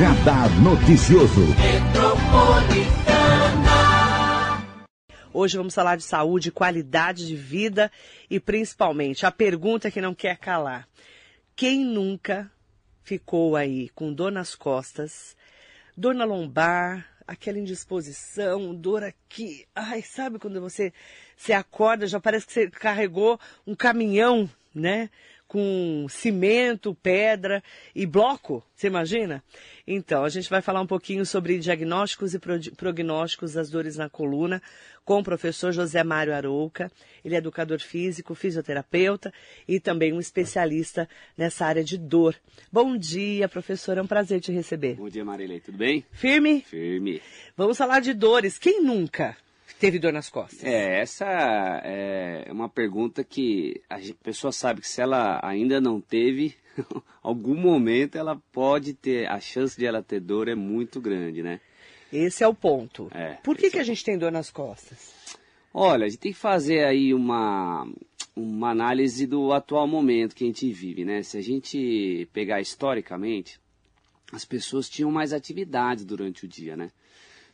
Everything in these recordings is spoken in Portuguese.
Radar Noticioso. Hoje vamos falar de saúde, qualidade de vida e principalmente a pergunta que não quer calar. Quem nunca ficou aí com dor nas costas, dor na lombar, aquela indisposição, dor aqui. Ai, sabe quando você se acorda, já parece que você carregou um caminhão, né? Com cimento, pedra e bloco, você imagina? Então, a gente vai falar um pouquinho sobre diagnósticos e prognósticos das dores na coluna com o professor José Mário Arouca. Ele é educador físico, fisioterapeuta e também um especialista nessa área de dor. Bom dia, professor, é um prazer te receber. Bom dia, Marilei, tudo bem? Firme? Firme. Vamos falar de dores. Quem nunca? Teve dor nas costas? É, essa é uma pergunta que a pessoa sabe que se ela ainda não teve, algum momento ela pode ter, a chance de ela ter dor é muito grande, né? Esse é o ponto. É, Por que, que é a gente tem dor nas costas? Olha, a gente tem que fazer aí uma, uma análise do atual momento que a gente vive, né? Se a gente pegar historicamente, as pessoas tinham mais atividades durante o dia, né?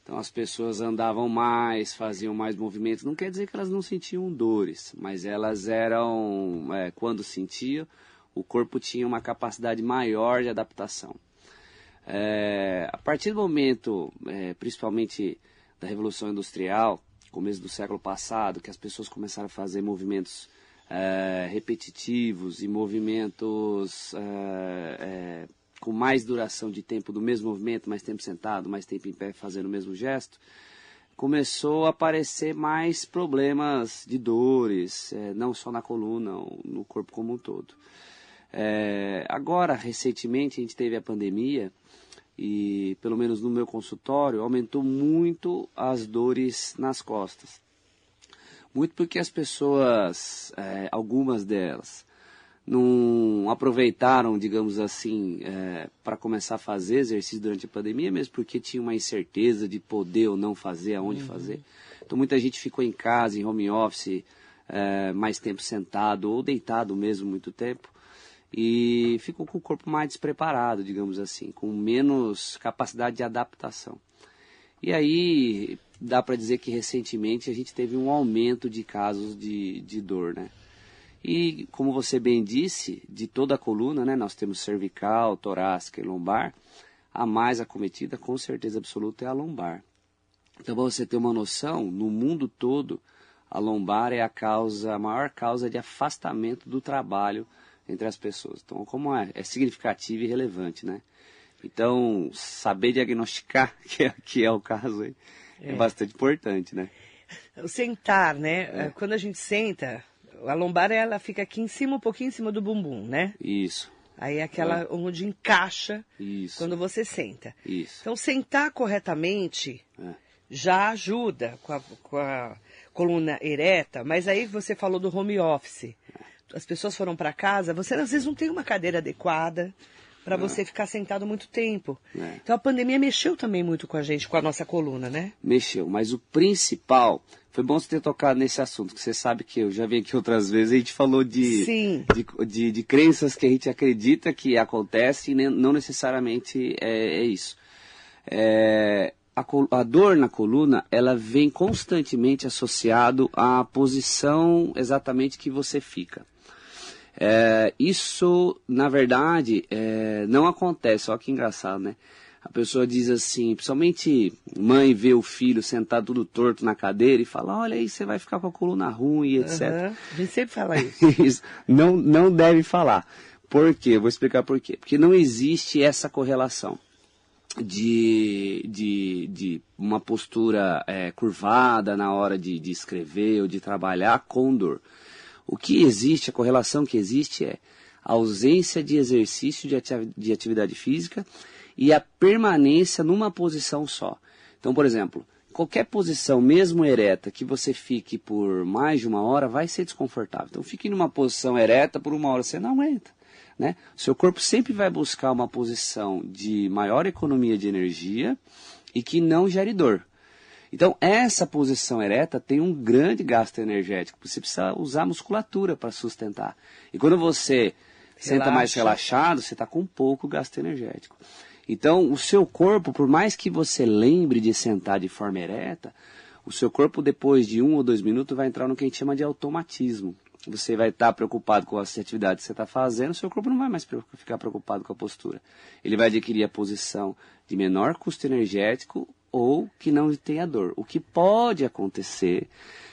Então as pessoas andavam mais, faziam mais movimentos. Não quer dizer que elas não sentiam dores, mas elas eram, é, quando sentiam, o corpo tinha uma capacidade maior de adaptação. É, a partir do momento, é, principalmente da Revolução Industrial, começo do século passado, que as pessoas começaram a fazer movimentos é, repetitivos e movimentos é, é, com mais duração de tempo do mesmo movimento, mais tempo sentado, mais tempo em pé fazendo o mesmo gesto, começou a aparecer mais problemas de dores, é, não só na coluna, no corpo como um todo. É, agora, recentemente, a gente teve a pandemia e, pelo menos no meu consultório, aumentou muito as dores nas costas. Muito porque as pessoas, é, algumas delas, não aproveitaram, digamos assim, é, para começar a fazer exercício durante a pandemia, mesmo porque tinha uma incerteza de poder ou não fazer, aonde uhum. fazer. Então muita gente ficou em casa, em home office, é, mais tempo sentado ou deitado mesmo muito tempo e ficou com o corpo mais despreparado, digamos assim, com menos capacidade de adaptação. E aí dá para dizer que recentemente a gente teve um aumento de casos de, de dor, né? E, como você bem disse, de toda a coluna, né, nós temos cervical, torácica e lombar. A mais acometida, com certeza absoluta, é a lombar. Então, para você ter uma noção, no mundo todo, a lombar é a causa, a maior causa de afastamento do trabalho entre as pessoas. Então, como é, é significativo e relevante, né? Então, saber diagnosticar, que é, que é o caso aí, é. é bastante importante, né? O sentar, né? É. Quando a gente senta, a lombar ela fica aqui em cima, um pouquinho em cima do bumbum, né? Isso. Aí é aquela é. onde encaixa Isso. quando você senta. Isso. Então sentar corretamente é. já ajuda com a, com a, coluna ereta, mas aí você falou do home office. É. As pessoas foram para casa, você às vezes não tem uma cadeira adequada para você ficar sentado muito tempo. É. Então a pandemia mexeu também muito com a gente, com a nossa coluna, né? Mexeu, mas o principal foi bom você ter tocado nesse assunto, que você sabe que eu já vim aqui outras vezes, a gente falou de, de, de, de, crenças que a gente acredita que acontece e não necessariamente é, é isso. É, a, a, dor na coluna, ela vem constantemente associado à posição exatamente que você fica. É, isso, na verdade, é, não acontece. Olha que engraçado, né? A pessoa diz assim, principalmente mãe vê o filho sentado tudo torto na cadeira e fala, olha aí, você vai ficar com a coluna ruim, etc. Uhum. A gente sempre fala isso. isso. Não, não deve falar. Por quê? Vou explicar por quê. Porque não existe essa correlação de, de, de uma postura é, curvada na hora de, de escrever ou de trabalhar com dor. O que existe, a correlação que existe é a ausência de exercício de atividade física e a permanência numa posição só. Então, por exemplo, qualquer posição, mesmo ereta, que você fique por mais de uma hora, vai ser desconfortável. Então, fique numa posição ereta por uma hora, você não aguenta. Né? Seu corpo sempre vai buscar uma posição de maior economia de energia e que não gere dor. Então, essa posição ereta tem um grande gasto energético. Você precisa usar musculatura para sustentar. E quando você Relaxa. senta mais relaxado, você está com pouco gasto energético. Então, o seu corpo, por mais que você lembre de sentar de forma ereta, o seu corpo, depois de um ou dois minutos, vai entrar no que a gente chama de automatismo. Você vai estar preocupado com as atividades que você está fazendo, o seu corpo não vai mais ficar preocupado com a postura. Ele vai adquirir a posição de menor custo energético ou que não tenha dor. O que pode acontecer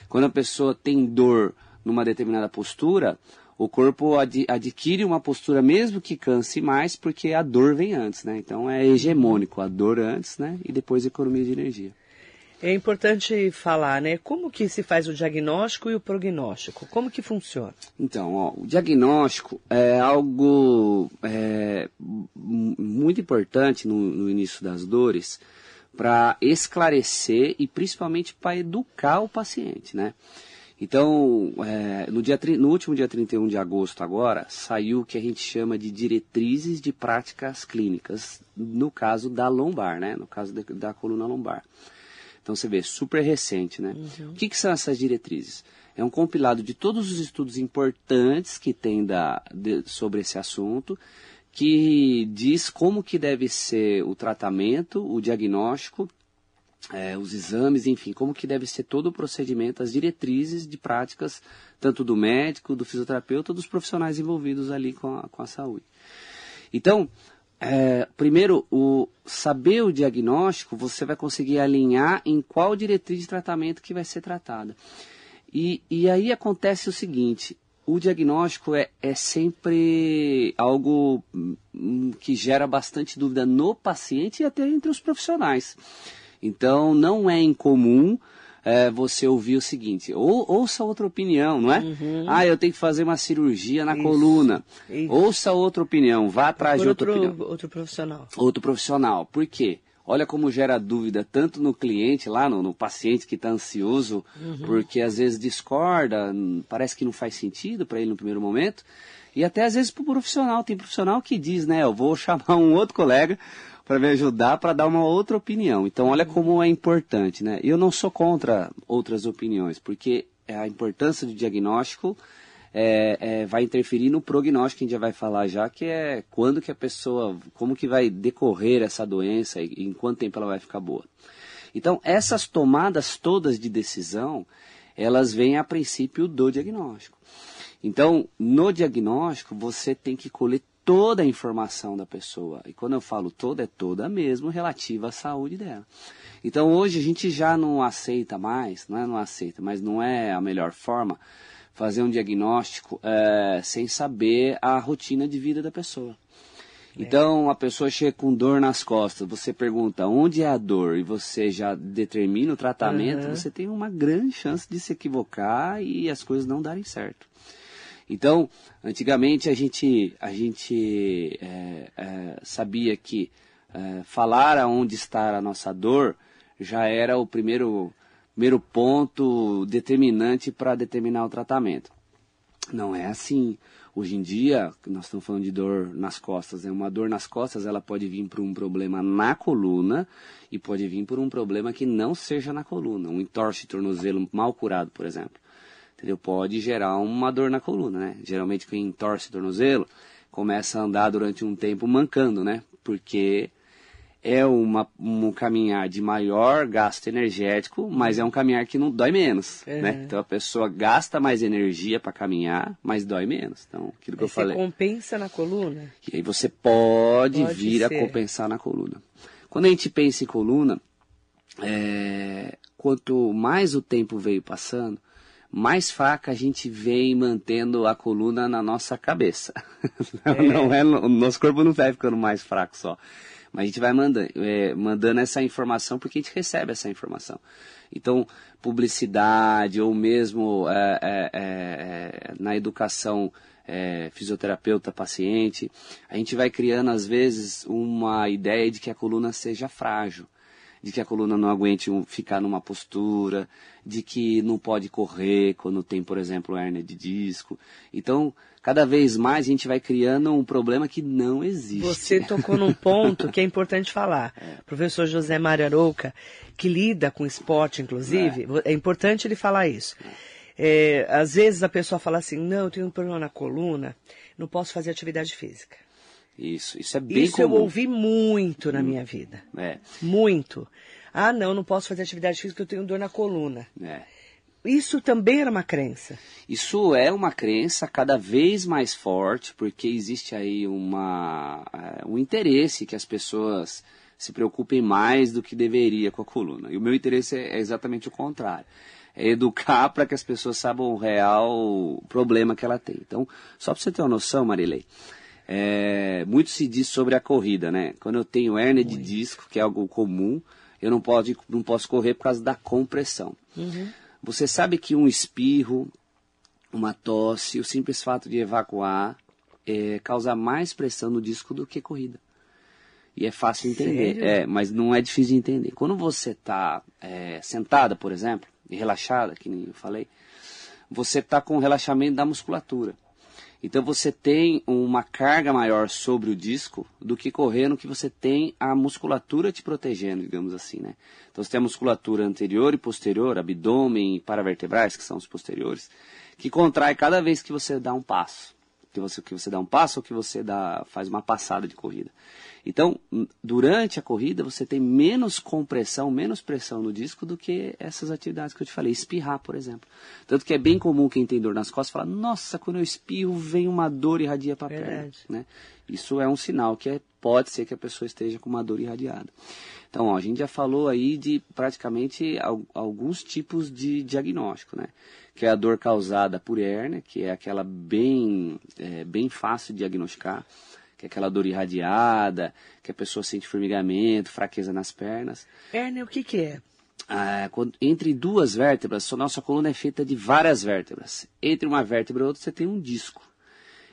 quando a pessoa tem dor numa determinada postura, o corpo ad, adquire uma postura mesmo que canse mais, porque a dor vem antes, né? Então é hegemônico, a dor antes, né? E depois economia de energia. É importante falar, né? Como que se faz o diagnóstico e o prognóstico? Como que funciona? Então, ó, o diagnóstico é algo é, muito importante no, no início das dores para esclarecer e principalmente para educar o paciente, né? Então, é, no, dia, no último dia 31 de agosto agora, saiu o que a gente chama de diretrizes de práticas clínicas, no caso da lombar, né? No caso de, da coluna lombar. Então você vê, super recente, né? Uhum. O que, que, são essas diretrizes? É um compilado de todos os estudos importantes que tem da, de, sobre esse assunto, que diz como que deve ser o tratamento, o diagnóstico é, os exames, enfim, como que deve ser todo o procedimento, as diretrizes de práticas, tanto do médico, do fisioterapeuta, dos profissionais envolvidos ali com a, com a saúde. Então, é, primeiro, o saber o diagnóstico, você vai conseguir alinhar em qual diretriz de tratamento que vai ser tratada. E, e aí acontece o seguinte, o diagnóstico é, é sempre algo hum, que gera bastante dúvida no paciente e até entre os profissionais. Então, não é incomum é, você ouvir o seguinte, ou, ouça outra opinião, não é? Uhum. Ah, eu tenho que fazer uma cirurgia na isso, coluna. Isso. Ouça outra opinião, vá atrás Por de outra outro, opinião. Outro profissional. Outro profissional. Por quê? Olha como gera dúvida tanto no cliente, lá no, no paciente que está ansioso, uhum. porque às vezes discorda, parece que não faz sentido para ele no primeiro momento, e até às vezes para o profissional. Tem profissional que diz, né, eu vou chamar um outro colega para me ajudar para dar uma outra opinião. Então, olha como é importante, né? Eu não sou contra outras opiniões, porque a importância do diagnóstico é, é, vai interferir no prognóstico, que a gente já vai falar já, que é quando que a pessoa, como que vai decorrer essa doença e em quanto tempo ela vai ficar boa. Então, essas tomadas todas de decisão, elas vêm a princípio do diagnóstico. Então, no diagnóstico, você tem que colher toda a informação da pessoa. E quando eu falo toda, é toda mesmo relativa à saúde dela. Então hoje a gente já não aceita mais, não é não aceita, mas não é a melhor forma fazer um diagnóstico é, sem saber a rotina de vida da pessoa. É. Então a pessoa chega com dor nas costas, você pergunta onde é a dor e você já determina o tratamento, uhum. você tem uma grande chance de se equivocar e as coisas não darem certo. Então, antigamente a gente, a gente é, é, sabia que é, falar aonde está a nossa dor já era o primeiro, primeiro ponto determinante para determinar o tratamento. Não é assim. Hoje em dia, nós estamos falando de dor nas costas. Né? Uma dor nas costas ela pode vir por um problema na coluna e pode vir por um problema que não seja na coluna. Um entorse tornozelo mal curado, por exemplo entendeu? Pode gerar uma dor na coluna, né? Geralmente quem torce o tornozelo começa a andar durante um tempo mancando, né? Porque é uma, um caminhar de maior gasto energético, mas é um caminhar que não dói menos, né? Então a pessoa gasta mais energia para caminhar, mas dói menos. Então, aquilo que aí eu falei. Você compensa na coluna? E aí você pode, pode vir ser. a compensar na coluna. Quando a gente pensa em coluna, é, quanto mais o tempo veio passando, mais fraca a gente vem mantendo a coluna na nossa cabeça. É. não é, o nosso corpo não vai ficando mais fraco só. Mas a gente vai mandando, é, mandando essa informação porque a gente recebe essa informação. Então, publicidade ou mesmo é, é, é, é na educação fisioterapeuta-paciente, a gente vai criando às vezes uma ideia de que a coluna seja frágil de que a coluna não aguente ficar numa postura, de que não pode correr quando tem, por exemplo, hérnia de disco. Então, cada vez mais a gente vai criando um problema que não existe. Você tocou num ponto que é importante falar. É. Professor José Mário Arouca, que lida com esporte, inclusive, é, é importante ele falar isso. É, às vezes a pessoa fala assim, não, eu tenho um problema na coluna, não posso fazer atividade física. Isso, isso é bem Isso comum. eu ouvi muito na minha vida. É, Muito. Ah, não, não posso fazer atividade física porque eu tenho dor na coluna. é. Isso também era uma crença. Isso é uma crença cada vez mais forte, porque existe aí uma, eh, um interesse que as pessoas se preocupem mais do que deveria com a coluna. E o meu interesse é exatamente o contrário. É educar para que as pessoas saibam o real problema que ela tem. Então, só para você ter uma noção, Marilei, é, muito se diz sobre a corrida, né? Quando eu tenho hérnia de disco, que é algo comum, eu não, pode, não posso correr por causa da compressão. Você sabe que um espirro, uma tosse, o simples fato de evacuar é, causa mais pressão no disco do que corrida. E é fácil de entender. Sério? É, mas não é difícil de entender. Quando você está sentada, por exemplo, e relaxada, que nem eu falei, você está com relaxamento da musculatura. Então você tem uma carga maior sobre o disco do que correndo que você tem a musculatura te protegendo, digamos assim, né? Então você tem a musculatura anterior e posterior, abdômen e paravertebrais, que são os posteriores, que contrai cada vez que você dá um passo. Que você, que você dá um passo ou que você dá, faz uma passada de corrida. Então, durante a corrida, você tem menos compressão, menos pressão no disco do que essas atividades que eu te falei. Espirrar, por exemplo. Tanto que é bem comum quem tem dor nas costas falar, nossa, quando eu espirro vem uma dor irradia para a perna. Né? Isso é um sinal que é- pode ser que a pessoa esteja com uma dor irradiada. Então, ó, a gente já falou aí de praticamente al- alguns tipos de diagnóstico, né? Que é a dor causada por hérnia, que é aquela bem, é, bem fácil de diagnosticar, que é aquela dor irradiada, que a pessoa sente formigamento, fraqueza nas pernas. Hérnia, o que que é? Ah, quando- entre duas vértebras, a nossa coluna é feita de várias vértebras. Entre uma vértebra e outra, você tem um disco.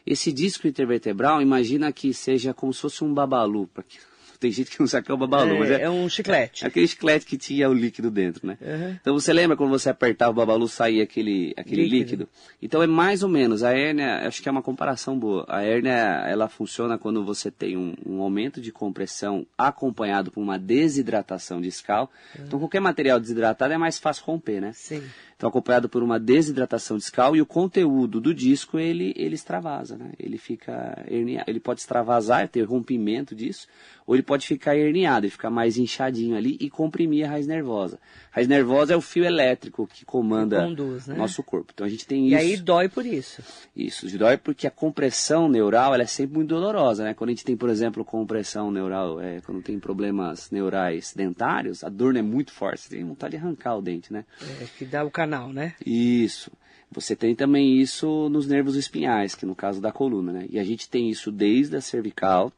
Esse disco intervertebral, imagina que seja como se fosse um babalu. pra que- Tem gente que não é o babalu, mas é, é um chiclete. é aquele chiclete que tinha o líquido dentro, né? Uhum. Então você lembra quando você apertava o babalu saía aquele, aquele Líquido. líquido. Então é mais ou menos. A hérnia, acho que é uma comparação boa. A hérnia, ela funciona quando você tem um, um aumento de compressão acompanhado por uma desidratação discal. Então qualquer material desidratado é mais fácil romper, né? Sim. Então, acompanhado por uma desidratação discal e o conteúdo do disco, ele, ele extravasa, né? Ele fica herniado, ele pode extravasar, ter rompimento disso, ou ele pode ficar herniado, ele ficar mais inchadinho ali e comprimir a raiz nervosa. A raiz nervosa é o fio elétrico que comanda conduz, né? nosso corpo. Então, a gente tem E isso. aí dói por isso. Isso, dói porque a compressão neural ela é sempre muito dolorosa, né? Quando a gente tem, por exemplo, compressão neural, é, quando tem problemas neurais dentários, a dor não é muito forte, você tem vontade de arrancar o dente, né? É, que dá o canal, né? Isso. Você tem também isso nos nervos espinhais, que no caso da coluna, né? E a gente tem isso desde a cervical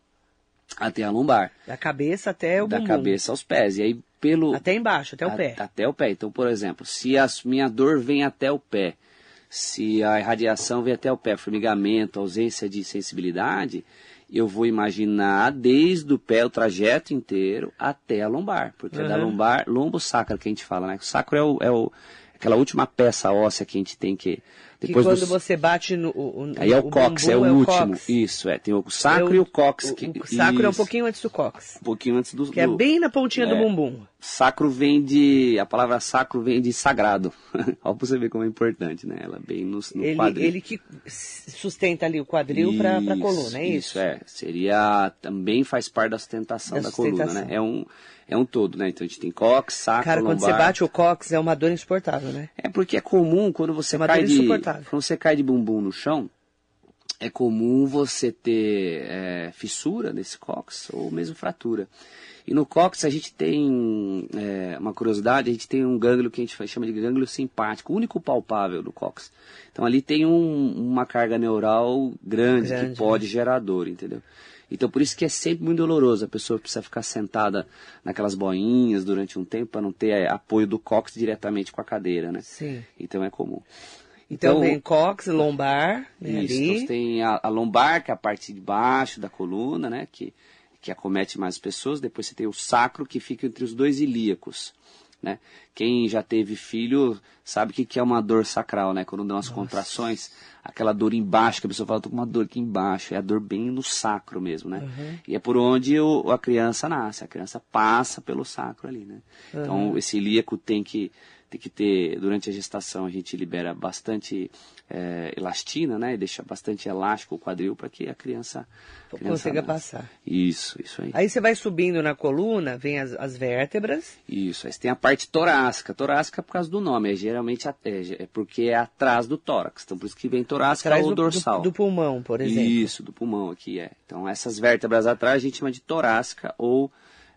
até a lombar, Da cabeça até o da bumbum. cabeça aos pés. E aí pelo Até embaixo, até o a- pé. Até o pé. Então, por exemplo, se a minha dor vem até o pé, se a irradiação vem até o pé, formigamento, ausência de sensibilidade, eu vou imaginar desde o pé o trajeto inteiro até a lombar, porque é da Uhum. lombar, lombo sacro que a gente fala, né? O sacro é, o, é o- aquela última peça óssea que a gente tem que Que depois quando do- você bate no. O, o- Aí é o, cox, é o bumbum, último. cox. Isso, é. Tem o sacro É o- e o cox. O, que, o sacro é um isso, pouquinho antes do cox. um pouquinho antes do. Que é do- bem na pontinha do É. bumbum. Sacro vem de. A palavra sacro vem de sagrado. Olha pra você ver como é importante, né? Ela vem no, no Ele, quadril. ele que sustenta ali o quadril para a coluna, é isso? Isso, é. Seria. Também faz parte da sustentação Da da, coluna, sustentação. né? É um, é um todo, né? Então a gente tem cox, sacro, Cara, quando você lombar. bate o cox é uma dor insuportável, né? É porque é comum quando você É uma cai dor de. insuportável. Quando você cai de bumbum no chão, é comum você ter é, fissura nesse cox ou mesmo fratura. E no cox a gente tem é, uma curiosidade, a gente tem um gânglio que a gente chama de gânglio simpático, o único palpável do cox. Então ali tem um- uma carga neural grande, Grande, que pode gerar dor, entendeu? Então por isso que é sempre muito doloroso, a pessoa precisa ficar sentada naquelas boinhas durante um tempo para não ter é, apoio do cox diretamente com a cadeira, né? Sim. Então é comum. Então, vem cox, lombar, né, isso, ali. então tem a, a lombar, que é a parte de baixo da coluna, né? Que, que acomete mais pessoas. Depois você tem o sacro, que fica entre os dois ilíacos. Né? Quem já teve filho sabe o que, que é uma dor sacral, né? Quando dá umas Nossa. contrações, aquela dor embaixo, que a pessoa fala, tô com uma dor aqui embaixo, é a dor bem no sacro mesmo, né? Uhum. E é por onde o, a criança nasce, a criança passa pelo sacro ali, né? Uhum. Então, esse ilíaco tem que tem que ter, durante a gestação, a gente libera bastante é, elastina, né? E deixa bastante elástico o quadril para que a criança, a criança consiga nasce. passar. Isso, isso aí. Aí você vai subindo na coluna, vem as, as vértebras. Isso, aí você tem a parte torácica. Torácica é por causa do nome, é geralmente é, é porque é atrás do tórax. Então por isso que vem torácica atrás ou dorsal. Do, do, pulmão, por exemplo. Isso, do pulmão aqui é. Então essas vértebras atrás a gente chama de torácica ou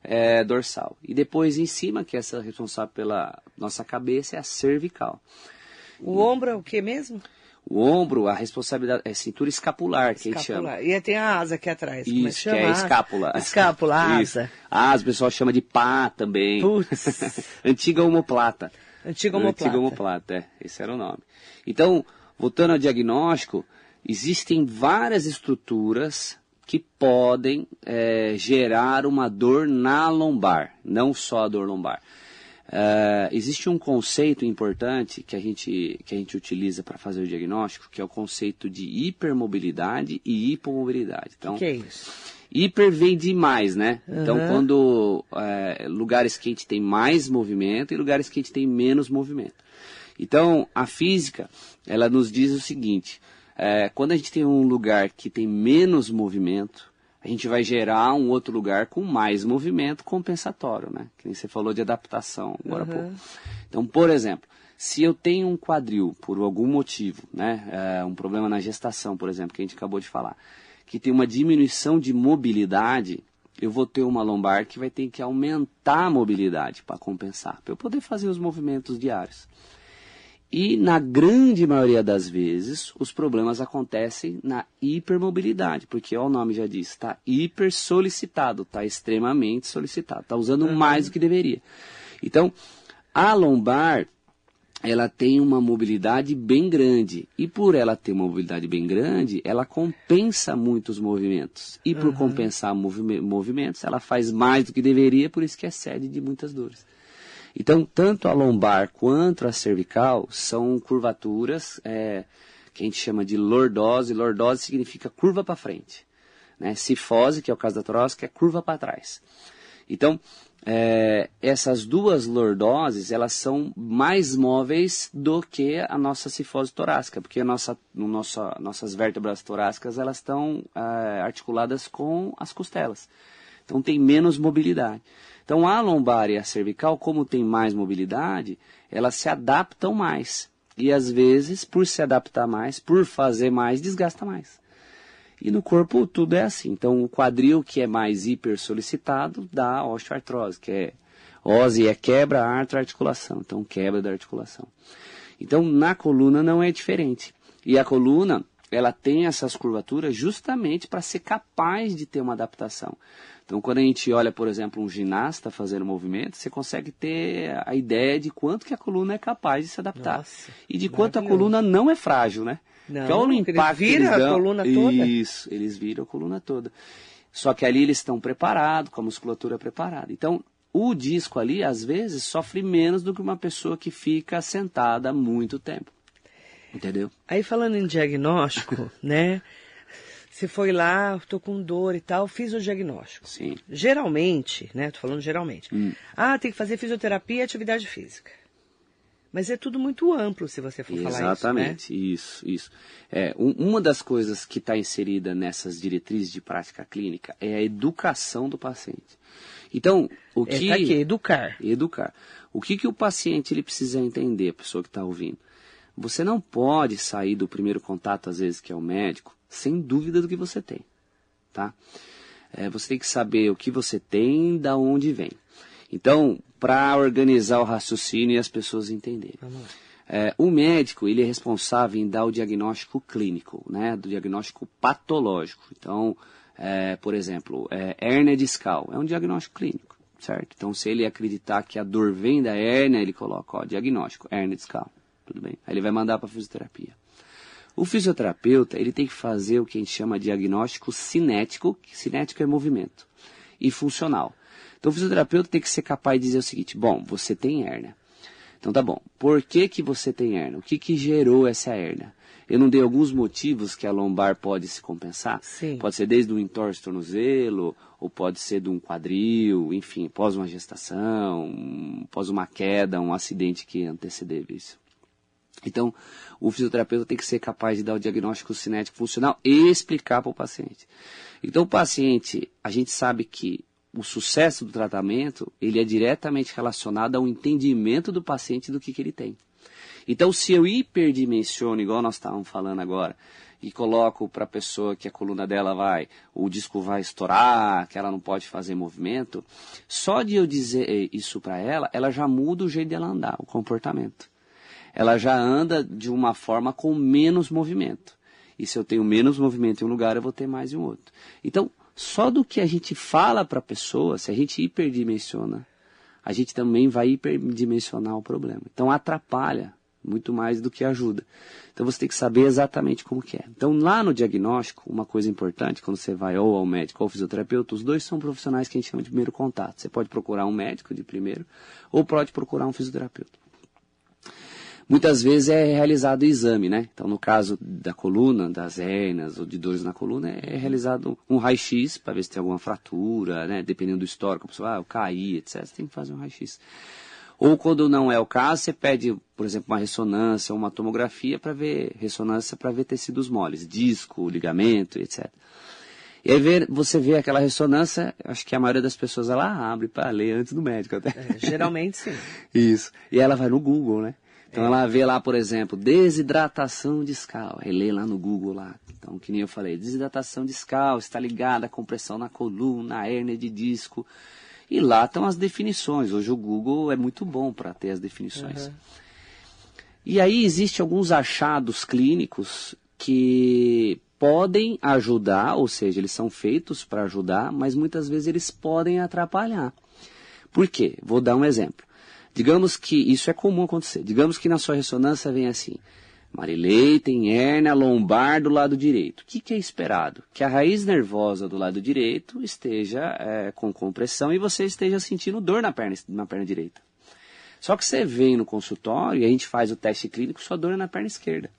é, dorsal. E depois em cima, que é essa responsável pela nossa cabeça, é a cervical. O e, ombro é o que mesmo? O ombro, a responsabilidade é cintura escapular, que escapular. a gente chama. E tem a asa aqui atrás. Isso, Isso, que é a escápula. Escápula, a asa. A asa, o pessoal chama de pá também. Putz. Antiga omoplata. Antiga omoplata. Antiga omoplata, é. Esse era o nome. Então, voltando ao diagnóstico, existem várias estruturas que podem é, gerar uma dor na lombar, não só a dor lombar. É, existe um conceito importante que a gente, que a gente utiliza para fazer o diagnóstico, que é o conceito de hipermobilidade e hipomobilidade. Então, que é isso? Hiper vem de mais, né? Uhum. Então, quando é, lugares que a gente tem mais movimento e lugares que a gente tem menos movimento. Então, a física, ela nos diz o seguinte: é, quando a gente tem um lugar que tem menos movimento, a gente vai gerar um outro lugar com mais movimento compensatório, né? Que nem você falou de adaptação agora uhum. pouco. Então, por exemplo, se eu tenho um quadril por algum motivo, né? É, um problema na gestação, por exemplo, que a gente acabou de falar, que tem uma diminuição de mobilidade, eu vou ter uma lombar que vai ter que aumentar a mobilidade para compensar, para eu poder fazer os movimentos diários. E na grande maioria das vezes, os problemas acontecem na hipermobilidade, porque ó, o nome já diz, está hiper solicitado, está extremamente solicitado, está usando uhum. mais do que deveria. Então, a lombar, ela tem uma mobilidade bem grande. E por ela ter uma mobilidade bem grande, ela compensa muitos movimentos. E por uhum. compensar movi movimentos, ela faz mais do que deveria, por isso que é sede de muitas dores. Então, tanto a lombar quanto a cervical são curvaturas é, que a gente chama de lordose. Lordose significa curva para frente. Né? Cifose, que é o caso da torácica, é curva para trás. Então, é, essas duas lordoses, elas são mais móveis do que a nossa cifose torácica, porque a nossa, no nossa, nossas vértebras torácicas, elas estão é, articuladas com as costelas. Então, tem menos mobilidade. Então a lombar e a cervical, como tem mais mobilidade, elas se adaptam mais. E às vezes, por se adaptar mais, por fazer mais, desgasta mais. E no corpo tudo é assim. Então o quadril que é mais hiper solicitado dá osteoartrose, que é ose é quebra, artra, articulação. Então quebra da articulação. Então na coluna não é diferente. E a coluna, ela tem essas curvaturas justamente para ser capaz de ter uma adaptação. Então, quando a gente olha, por exemplo, um ginasta fazendo movimento, você consegue ter a ideia de quanto que a coluna é capaz de se adaptar. Nossa, e de quanto a coluna não é frágil, né? Não, olha o impacto eles viram a coluna toda. Isso, eles viram a coluna toda. Só que ali eles estão preparados, com a musculatura preparada. Então, o disco ali, às vezes, sofre menos do que uma pessoa que fica sentada muito tempo. Entendeu? Aí falando em diagnóstico, né? Você foi lá, tô com dor e tal, fiz o diagnóstico. Sim. Geralmente, né? Tô falando geralmente. Hum. Ah, tem que fazer fisioterapia e atividade física. Mas é tudo muito amplo se você for Exatamente, falar isso. Exatamente, né? isso, isso. É, um, uma das coisas que está inserida nessas diretrizes de prática clínica é a educação do paciente. Então, o é, que. É, tá aqui, educar. Educar. O que, que o paciente ele precisa entender, a pessoa que está ouvindo? Você não pode sair do primeiro contato, às vezes, que é o médico, sem dúvida do que você tem, tá? É, você tem que saber o que você tem, da onde vem. Então, para organizar o raciocínio e as pessoas entenderem. É, o médico ele é responsável em dar o diagnóstico clínico, né, do diagnóstico patológico. Então, é, por exemplo, é, hérnia discal é um diagnóstico clínico, certo? Então, se ele acreditar que a dor vem da hérnia, ele coloca, ó, diagnóstico, hérnia discal, tudo bem? Aí ele vai mandar para fisioterapia. O fisioterapeuta ele tem que fazer o que a gente chama de diagnóstico cinético, que cinético é movimento, e funcional. Então o fisioterapeuta tem que ser capaz de dizer o seguinte: bom, você tem hérnia. Então tá bom. Por que que você tem hernia? O que que gerou essa hernia? Eu não dei alguns motivos que a lombar pode se compensar? Sim. Pode ser desde um entorse tornozelo, ou pode ser de um quadril, enfim, pós uma gestação, pós uma queda, um acidente que antecedeu isso. Então, o fisioterapeuta tem que ser capaz de dar o diagnóstico cinético funcional e explicar para o paciente. Então, o paciente, a gente sabe que o sucesso do tratamento, ele é diretamente relacionado ao entendimento do paciente do que, que ele tem. Então, se eu hiperdimensiono, igual nós estávamos falando agora, e coloco para a pessoa que a coluna dela vai, o disco vai estourar, que ela não pode fazer movimento, só de eu dizer isso para ela, ela já muda o jeito dela andar, o comportamento. Ela já anda de uma forma com menos movimento. E se eu tenho menos movimento em um lugar, eu vou ter mais em outro. Então, só do que a gente fala para a pessoa, se a gente hiperdimensiona, a gente também vai hiperdimensionar o problema. Então atrapalha muito mais do que ajuda. Então você tem que saber exatamente como que é. Então lá no diagnóstico, uma coisa importante, quando você vai ou ao médico ou ao fisioterapeuta, os dois são profissionais que a gente chama de primeiro contato. Você pode procurar um médico de primeiro ou pode procurar um fisioterapeuta. Muitas vezes é realizado o exame, né? Então, no caso da coluna, das hernias ou de dores na coluna, é realizado um raio-x para ver se tem alguma fratura, né? Dependendo do histórico, a pessoa, ah, eu caí, etc. Você tem que fazer um raio-x. Ou quando não é o caso, você pede, por exemplo, uma ressonância ou uma tomografia para ver ressonância para ver tecidos moles, disco, ligamento, etc. E aí você vê aquela ressonância, acho que a maioria das pessoas ela abre para ler antes do médico até. É, geralmente sim. Isso. E ela vai no Google, né? Então ela vê lá, por exemplo, desidratação discal. Aí lê lá no Google lá. Então, que nem eu falei, desidratação discal está ligada à compressão na coluna, a hérnia de disco. E lá estão as definições. Hoje o Google é muito bom para ter as definições. Uhum. E aí existem alguns achados clínicos que podem ajudar, ou seja, eles são feitos para ajudar, mas muitas vezes eles podem atrapalhar. Por quê? Vou dar um exemplo. Digamos que isso é comum acontecer. Digamos que na sua ressonância vem assim: Marilei tem hérnia lombar do lado direito. O que, que, é esperado? Que a raiz nervosa do lado direito esteja é, com compressão e você esteja sentindo dor na perna, na perna direita. Só que você vem no consultório e a gente faz o teste clínico, sua dor é na perna esquerda.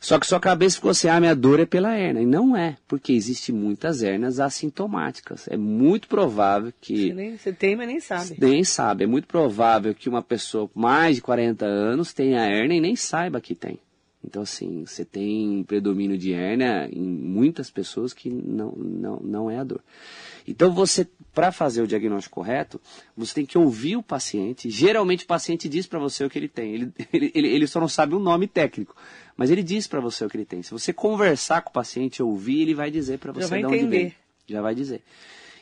Só que sua cabeça ficou assim, ah, minha dor é pela hernia. E não é, porque existem muitas hernias assintomáticas. É muito provável que... Você, nem, você tem, mas nem sabe. Nem sabe. É muito provável que uma pessoa com mais de 40 anos tenha hernia e nem saiba que tem. Então, assim, você tem predomínio de hérnia em muitas pessoas que não, não, não é a dor. Então, você, para fazer o diagnóstico correto, você tem que ouvir o paciente. Geralmente, o paciente diz para você o que ele tem. Ele, ele, ele só não sabe o nome técnico. Mas ele diz para você o que ele tem. Se você conversar com o paciente, ouvir, ele vai dizer para você Já vai de onde entender. vem. Já vai dizer.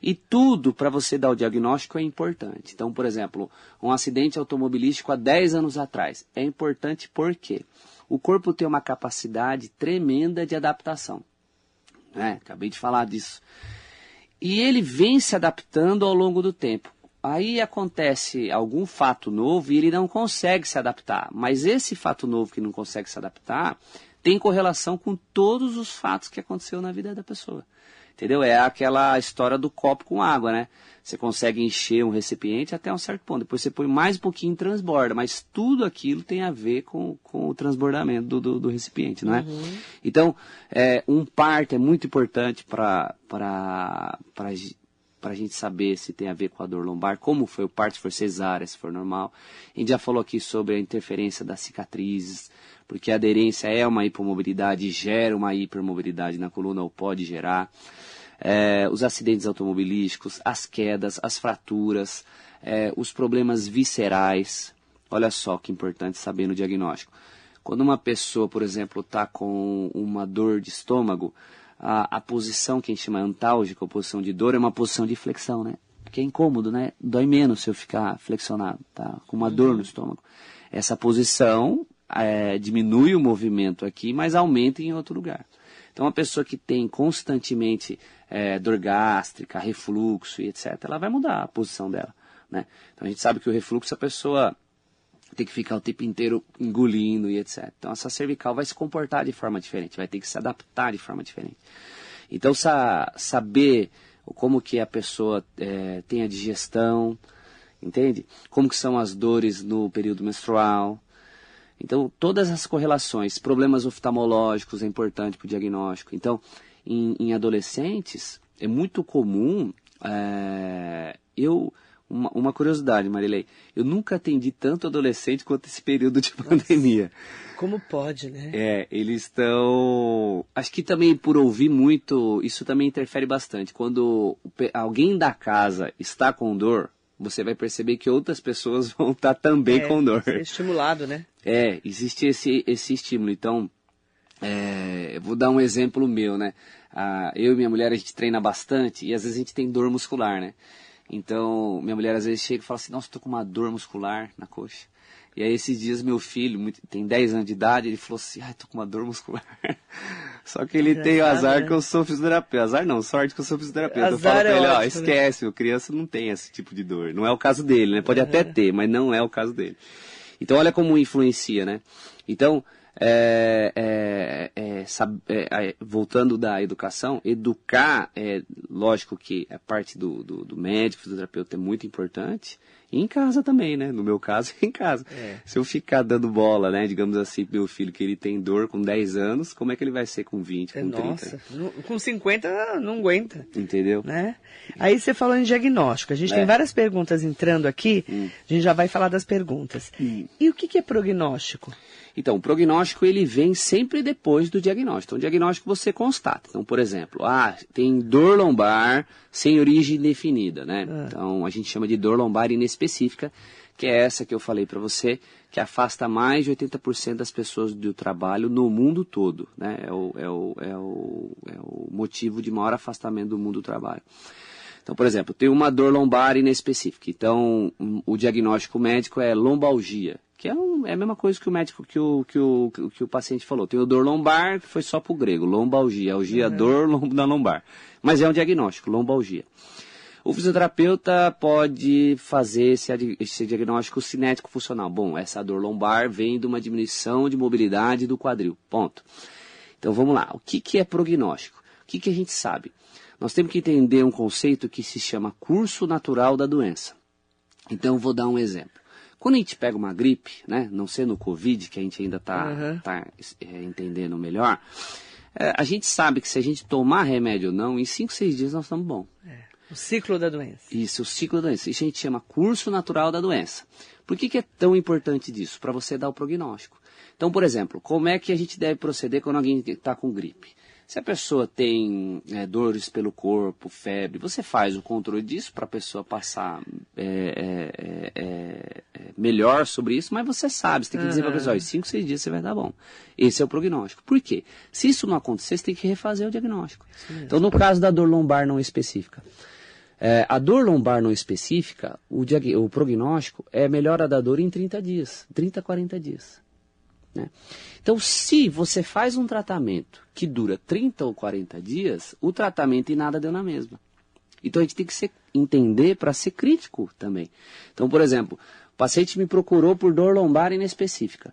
E tudo para você dar o diagnóstico é importante. Então, por exemplo, um acidente automobilístico há 10 anos atrás. É importante porque o corpo tem uma capacidade tremenda de adaptação. É, acabei de falar disso. E ele vem se adaptando ao longo do tempo. Aí acontece algum fato novo e ele não consegue se adaptar. Mas esse fato novo que não consegue se adaptar tem correlação com todos os fatos que aconteceu na vida da pessoa. Entendeu? É aquela história do copo com água, né? Você consegue encher um recipiente até um certo ponto. Depois você põe mais um pouquinho e transborda. Mas tudo aquilo tem a ver com, com o transbordamento do, do, do recipiente, não é? Uhum. Então, é, um parto é muito importante para para a gente saber se tem a ver com a dor lombar, como foi o parto, se for cesárea, se for normal. A gente já falou aqui sobre a interferência das cicatrizes, porque a aderência é uma hipomobilidade, gera uma hipermobilidade na coluna, ou pode gerar. É, os acidentes automobilísticos, as quedas, as fraturas, é, os problemas viscerais. Olha só que importante saber no diagnóstico. Quando uma pessoa, por exemplo, está com uma dor de estômago, a, a posição que a gente chama antálgica, a posição de dor, é uma posição de flexão, né? Porque é incômodo, né? Dói menos se eu ficar flexionado, tá? Com uma dor no estômago. Essa posição é, diminui o movimento aqui, mas aumenta em outro lugar. Então, uma pessoa que tem constantemente é, dor gástrica, refluxo e etc., ela vai mudar a posição dela. Né? Então, a gente sabe que o refluxo, a pessoa tem que ficar o tempo inteiro engolindo e etc. Então essa cervical vai se comportar de forma diferente, vai ter que se adaptar de forma diferente. Então sa saber como que a pessoa é, tem a digestão, entende? Como que são as dores no período menstrual. Então, todas as correlações, problemas oftalmológicos é importante para o diagnóstico. Então, em, em, adolescentes, é muito comum, é, eu, uma, uma, curiosidade, Marilei, eu nunca atendi tanto adolescente quanto esse período de Nossa, pandemia. Como pode, né? É, eles estão. Acho que também por ouvir muito, isso também interfere bastante. Quando alguém da casa está com dor, você vai perceber que outras pessoas vão estar também é, com dor. É estimulado, né? É, existe esse, esse estímulo. Então, é, vou dar um exemplo meu, né? Ah, eu e minha mulher, a gente treina bastante e às vezes a gente tem dor muscular, né? Então, minha mulher às vezes chega e fala assim, nossa, tô com uma dor muscular na coxa. E aí esses dias meu filho, tem 10 anos de idade, ele falou assim, ai, tô com uma dor muscular. Só que ele é tem o azar né? que eu sou fisioterapeuta. Azar não, sorte que eu sou fisioterapeuta. Azar eu falo pra é ele, ó, né? esquece, né? o criança não tem esse tipo de dor. Não é o caso dele, né? Pode uhum. até ter, mas não é o caso dele. Então olha como influencia, né? Então, é, é, é, é, é, voltando da educação, educar, é lógico que a parte do, do, do médico, do terapeuta é muito importante, e em casa também, né? No meu caso, em casa. É. Se eu ficar dando bola, né, digamos assim, pro meu filho que ele tem dor com 10 anos, como é que ele vai ser com 20, com Nossa, 30? com 50 não aguenta. Entendeu? Né? Aí você falou em diagnóstico. A gente tem várias perguntas entrando aqui, hum. a gente já vai falar das perguntas. Hum. E o que, que é prognóstico? Então, o prognóstico ele vem sempre depois do diagnóstico. Então, o diagnóstico você constata. Então, por exemplo, ah, tem dor lombar sem origem definida, né? Ah. Então, a gente chama de dor lombar inespecífica, que é essa que eu falei para você, que afasta mais de 80% das pessoas do trabalho no mundo todo, né? É o, é, o, é, o, é o motivo de maior afastamento do mundo do trabalho. Então, por exemplo, tem uma dor lombar inespecífica. Então, o diagnóstico médico é lombalgia que é, um, é, a mesma coisa que o médico, que o, que o, que o paciente falou. Tem o dor lombar, que foi só para o grego, lombalgia, algia, uhum. dor na lombar. Mas é um diagnóstico, lombalgia. O fisioterapeuta pode fazer esse, esse diagnóstico cinético funcional. Bom, essa dor lombar vem de uma diminuição de mobilidade do quadril. Ponto. Então vamos lá. O que, que é prognóstico? O que, que a gente sabe? Nós temos que entender um conceito que se chama curso natural da doença. Então vou dar um exemplo. Quando a gente pega uma gripe, né, não sendo o Covid, que a gente ainda está uhum. tá, é, entendendo melhor, é, a gente sabe que se a gente tomar remédio ou não, em 5, 6 dias nós estamos bom. É. O ciclo da doença. Isso, o ciclo da doença. Isso a gente chama curso natural da doença. Por que, que é tão importante disso? Para você dar o prognóstico. Então, por exemplo, como é que a gente deve proceder quando alguém está com gripe? Se a pessoa tem é, dores pelo corpo, febre, você faz o controle disso para a pessoa passar é é, é, é, melhor sobre isso, mas você sabe, você tem que dizer para a pessoa, em 5, 6 dias você vai dar bom. Esse é o prognóstico. Por quê? Se isso não acontecer, você tem que refazer o diagnóstico. Então, no caso da dor lombar não específica, é, a dor lombar não específica, o, o prognóstico é melhora da dor em 30 dias, 30, 40 dias. Né? Então, se você faz um tratamento que dura 30 ou 40 dias, o tratamento e nada deu na mesma. Então, a gente tem que ser, entender para ser crítico também. Então, por exemplo, o paciente me procurou por dor lombar inespecífica.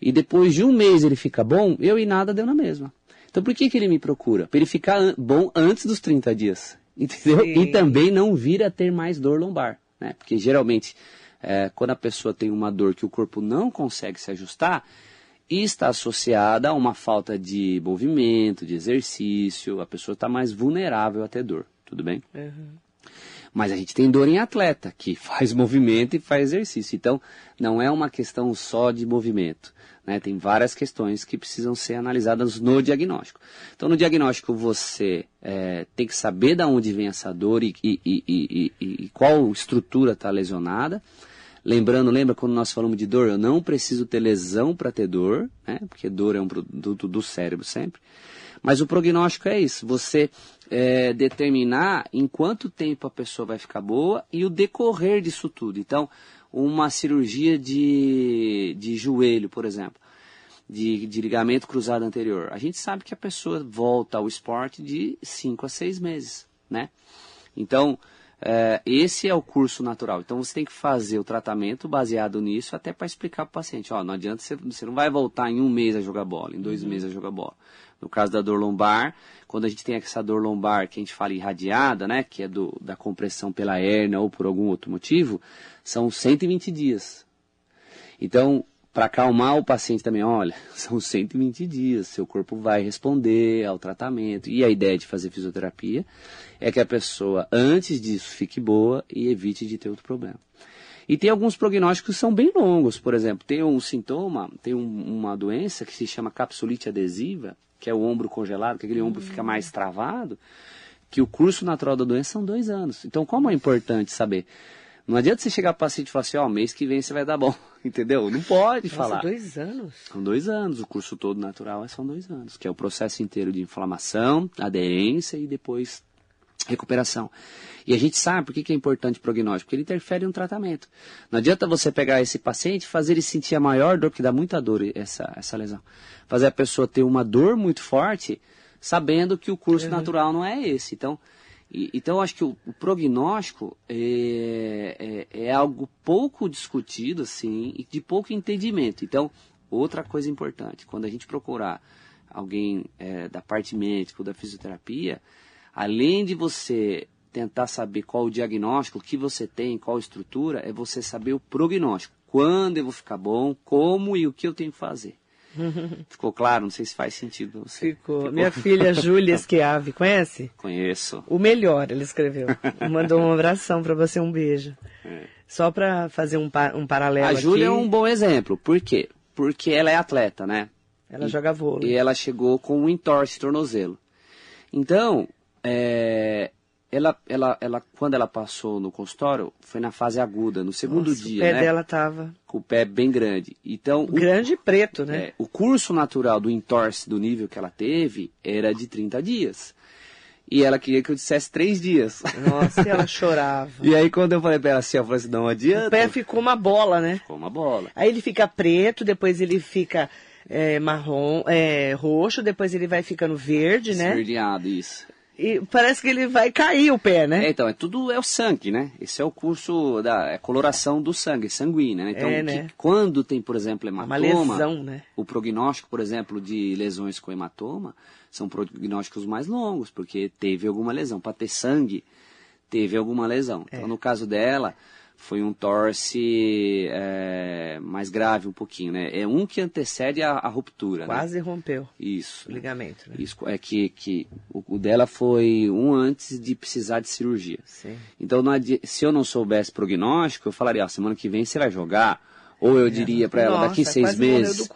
E depois de um mês ele fica bom, eu e nada deu na mesma. Então, por que, que ele me procura? Para ele ficar an bom antes dos 30 dias. Entendeu? Sim. E também não vir a ter mais dor lombar. Né? Porque geralmente, é, quando a pessoa tem uma dor que o corpo não consegue se ajustar, e está associada a uma falta de movimento, de exercício, a pessoa está mais vulnerável a ter dor, tudo bem? Uhum. Mas a gente tem dor em atleta, que faz movimento e faz exercício. Então, não é uma questão só de movimento. Né? Tem várias questões que precisam ser analisadas no diagnóstico. Então, no diagnóstico, você é, tem que saber de onde vem essa dor e, e, e, e qual estrutura está lesionada. Lembrando, lembra quando nós falamos de dor? Eu não preciso ter lesão para ter dor, né? porque dor é um produto do cérebro sempre. Mas o prognóstico é isso, você é, determinar em quanto tempo a pessoa vai ficar boa e o decorrer disso tudo. Então, uma cirurgia de, de joelho, por exemplo, de, de ligamento cruzado anterior. A gente sabe que a pessoa volta ao esporte de 5 a 6 meses, né? Então, é, esse é o curso natural. Então você tem que fazer o tratamento baseado nisso, até para explicar para o paciente: ó, não adianta você, você não vai voltar em um mês a jogar bola, em dois uhum. meses a jogar bola. No caso da dor lombar, quando a gente tem essa dor lombar que a gente fala irradiada, né, que é do, da compressão pela hérnia ou por algum outro motivo, são 120 dias. Então, para acalmar o paciente também, olha, são 120 dias, seu corpo vai responder ao tratamento. E a ideia de fazer fisioterapia é que a pessoa, antes disso, fique boa e evite de ter outro problema. E tem alguns prognósticos que são bem longos, por exemplo, tem um sintoma, tem um, uma doença que se chama capsulite adesiva, que é o ombro congelado, que aquele ombro fica mais travado, que o curso natural da doença são dois anos. Então, como é importante saber? Não adianta você chegar para o paciente e falar assim, ó, oh, mês que vem você vai dar bom, entendeu? Não pode Nossa, falar. dois anos? São dois anos, o curso todo natural é são dois anos, que é o processo inteiro de inflamação, aderência e depois recuperação. E a gente sabe por que, que é importante o prognóstico, porque ele interfere no tratamento. Não adianta você pegar esse paciente e fazer ele sentir a maior dor, que dá muita dor essa, essa lesão. Fazer a pessoa ter uma dor muito forte, sabendo que o curso uhum. natural não é esse. Então, e, então, acho que o, o prognóstico é, é, é, algo pouco discutido, assim, e de pouco entendimento. Então, outra coisa importante, quando a gente procurar alguém é, da parte médica ou da fisioterapia, além de você tentar saber qual o diagnóstico, que você tem, qual estrutura, é você saber o prognóstico. Quando eu vou ficar bom, como e o que eu tenho que fazer. Ficou claro? Não sei se faz sentido. Ficou. Ficou. Minha filha Júlia Schiave, conhece? Conheço. O melhor, ele escreveu. Mandou um abração para você, um beijo. É. Só para fazer um, um paralelo A Júlia é um bom exemplo. Por quê? Porque ela é atleta, né? Ela e, joga vôlei. E ela chegou com um entorse tornozelo. Então, é, ela, ela, ela, quando ela passou no consultório, foi na fase aguda, no segundo Nossa, dia, o pé né? dela tava com o pé bem grande. Então, grande e preto, né? É, o curso natural do entorse do nível que ela teve era de 30 dias. E ela queria que eu dissesse três dias. Nossa, e ela chorava. e aí quando eu falei pra ela assim, eu falei assim, não adianta. O pé ficou uma bola, né? Ficou uma bola. Aí ele fica preto, depois ele fica é, marrom, é, roxo, depois ele vai ficando verde, né? Esverdeado, isso. E parece que ele vai cair o pé, né? É, então, é tudo é o sangue, né? Esse é o curso da é coloração do sangue, sanguínea, né? Então, é, né? Que, quando tem, por exemplo, hematoma, Uma lesão, né? o prognóstico, por exemplo, de lesões com hematoma, são prognósticos mais longos, porque teve alguma lesão. Para ter sangue, teve alguma lesão. Então, é. no caso dela, foi um torce é, mais grave um pouquinho, né? É um que antecede a, a ruptura. Né? Quase né? rompeu. Isso. O ligamento. Né? Isso é que, que o, o, dela foi um antes de precisar de cirurgia. Sim. Então, se eu não soubesse prognóstico, eu falaria, ó, semana que vem você vai jogar ou eu diria para ela, daqui seis meses.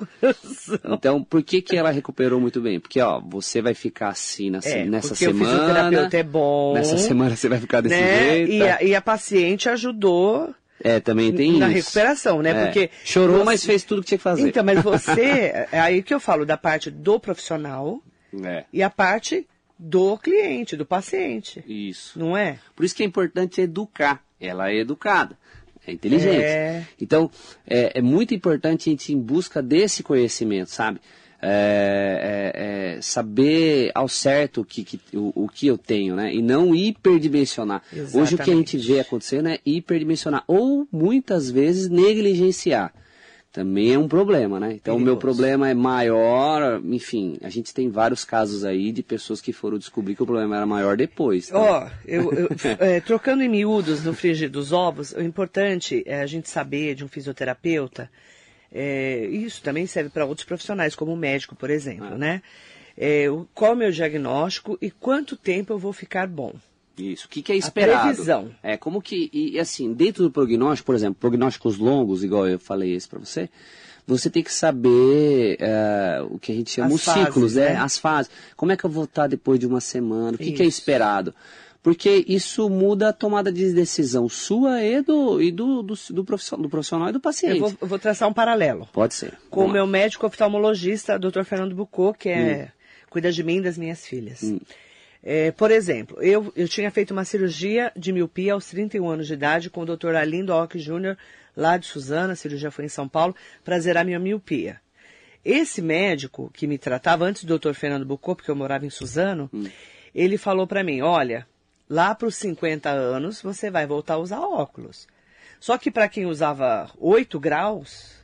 Então, por que, que ela recuperou muito bem? Porque, ó, você vai ficar assim nessa, é, nessa porque semana. O fisioterapeuta é bom. Nessa semana você vai ficar desse né? jeito. E a, e a paciente ajudou. É, também tem na isso. recuperação, né? É. Porque chorou, você... mas fez tudo que tinha que fazer. Então, mas você, é aí que eu falo da parte do profissional é. e a parte do cliente, do paciente. Isso. Não é? Por isso que é importante educar. Ela é educada é inteligente. É. Então, é, é, muito importante a gente ir em busca desse conhecimento, sabe? É, é, é, saber ao certo o que, que o, o, que eu tenho, né? E não hiperdimensionar. Exatamente. Hoje o que a gente vê acontecendo é hiperdimensionar ou muitas vezes negligenciar também é um problema, né? Então o meu problema é maior, enfim, a gente tem vários casos aí de pessoas que foram descobrir que o problema era maior depois. Tá? Ó, oh, eu, eu é, trocando em miúdos no frigir dos ovos, o importante é a gente saber de um fisioterapeuta, é, isso também serve para outros profissionais, como o médico, por exemplo, ah. né? É, qual é o meu diagnóstico e quanto tempo eu vou ficar bom. Isso. O que, que, é esperado? A previsão. É como que, e assim, dentro do prognóstico, por exemplo, prognósticos longos, igual eu falei esse para você, você tem que saber uh, o que a gente chama As os fases, ciclos, né? né? As fases. Como é que eu vou estar depois de uma semana? O que, que, é esperado? Porque isso muda a tomada de decisão sua e do, e do, do, do, profissional, do profissional e do paciente. Eu vou, eu vou traçar um paralelo. Pode ser. Com o meu médico oftalmologista, Dr. Fernando Bucô, que é, hum. cuida de mim e das minhas filhas. Hum. É, por exemplo, eu, eu tinha feito uma cirurgia de miopia aos 31 anos de idade com o Dr. Arlindo Ock Jr., lá de Suzana, a cirurgia foi em São Paulo, para zerar minha miopia. Esse médico que me tratava antes do Dr. Fernando Bucô, porque eu morava em Suzano, hum. ele falou para mim, olha, lá para os 50 anos, você vai voltar a usar óculos. Só que para quem usava 8 graus,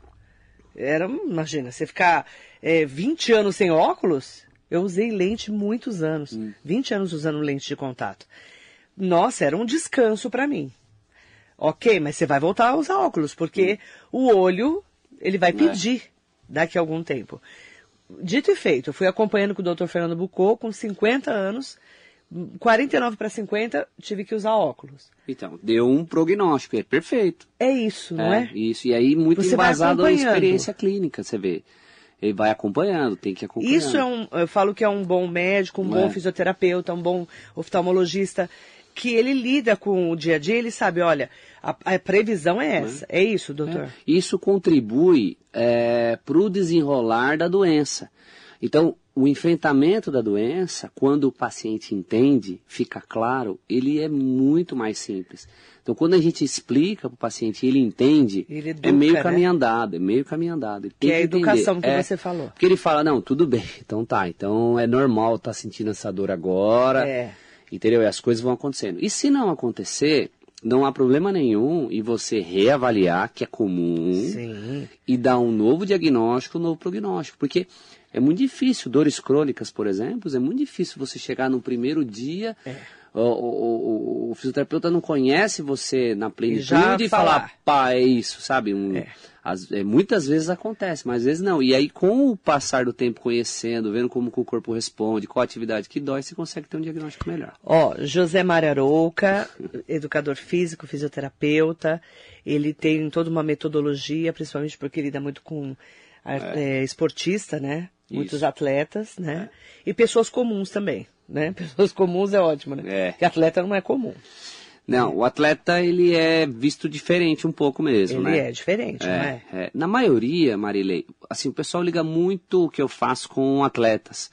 era, imagina, você ficar é, 20 anos sem óculos, eu usei lente muitos anos. Hum. 20 anos usando lente de contato. Nossa, era um descanso para mim. Ok, mas você vai voltar a usar óculos, porque hum. o olho, ele vai é. pedir daqui a algum tempo. Dito e feito, eu fui acompanhando com o Dr. Fernando Bucô, com 50 anos, 49 para 50, tive que usar óculos. Então, deu um prognóstico, é perfeito. É isso, não é? é? Isso, e aí muito você embasado na experiência clínica, você vê. Ele vai acompanhando, tem que acompanhar. Isso é um, eu falo que é um bom médico, um não bom é? fisioterapeuta, um bom oftalmologista, que ele lida com o dia a dia, ele sabe, olha, a, a previsão é, é? essa. É, é isso, doutor? É. Isso contribui é, para o desenrolar da doença. Então, o enfrentamento da doença, quando o paciente entende, fica claro, ele é muito mais simples. Então, quando a gente explica para o paciente e ele entende, ele educa, é meio né? caminho andado, é meio caminho andado. Ele tem que, é a educação entender. que é, você falou. Porque ele fala, não, tudo bem, então tá, então é normal estar tá sentindo essa dor agora, é. entendeu? E as coisas vão acontecendo. E se não acontecer, não há problema nenhum em você reavaliar, que é comum, Sim. e dar um novo diagnóstico, um novo prognóstico. Porque é muito difícil, dores crônicas, por exemplo, é muito difícil você chegar no primeiro dia. É. O, o, o, o, fisioterapeuta não conhece você na plenitude e, e falar, pá, é isso, sabe? Um, é. As, é, muitas vezes acontece, mas às vezes não. E aí, com o passar do tempo conhecendo, vendo como o corpo responde, qual a atividade que dói, você consegue ter um diagnóstico melhor. Ó, José Mararouca, educador físico, fisioterapeuta, ele tem toda uma metodologia, principalmente porque ele lida muito com é. É, esportista, né? Muitos Isso. atletas, né? É. E pessoas comuns também, né? Pessoas comuns é ótimo, né? É. Porque atleta não é comum. Não, o atleta ele é visto diferente um pouco mesmo, ele né? Ele é diferente, é, não é? é? Na maioria, Marilei, assim, o pessoal liga muito o que eu faço com atletas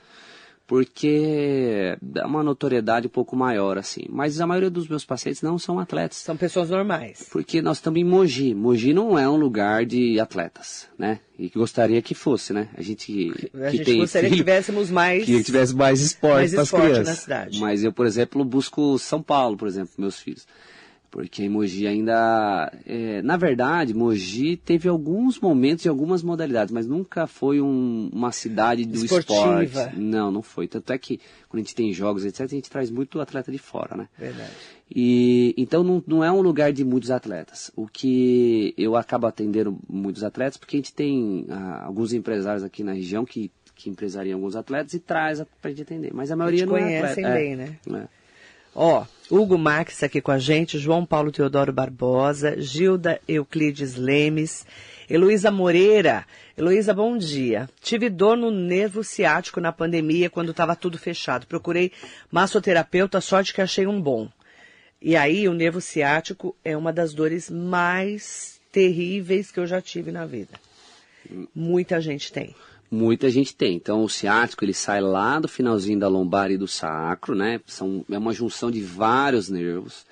porque dá uma notoriedade um pouco maior, assim. Mas a maioria dos meus pacientes não são atletas. São pessoas normais. Porque nós estamos em Mogi. Mogi não é um lugar de atletas, né? E que gostaria que fosse, né? A gente A gente gostaria filho, que tivéssemos mais... Que tivesse mais esporte para as crianças. na cidade. Mas eu, por exemplo, busco São Paulo, por exemplo, meus filhos. Porque Mogi ainda. É, na verdade, Mogi teve alguns momentos e algumas modalidades, mas nunca foi um, uma cidade do Esportiva. esporte. Não, não foi. Tanto é que quando a gente tem jogos, etc., a gente traz muito atleta de fora, né? Verdade. E, então não, não é um lugar de muitos atletas. O que eu acabo atendendo muitos atletas, porque a gente tem ah, alguns empresários aqui na região que, que empresariam alguns atletas e traz para a gente atender. Mas a maioria não é conhecem é bem, né? É. Ó, Hugo Max aqui com a gente, João Paulo Teodoro Barbosa, Gilda Euclides Lemes, Heloísa Moreira. Heloísa, bom dia. Tive dor no nervo ciático na pandemia quando estava tudo fechado. Procurei massoterapeuta, sorte que achei um bom. E aí, o nervo ciático é uma das dores mais terríveis que eu já tive na vida. Muita gente tem. Muita gente tem. Então, o ciático ele sai lá do finalzinho da lombar e do sacro, né? São, é uma junção de vários nervos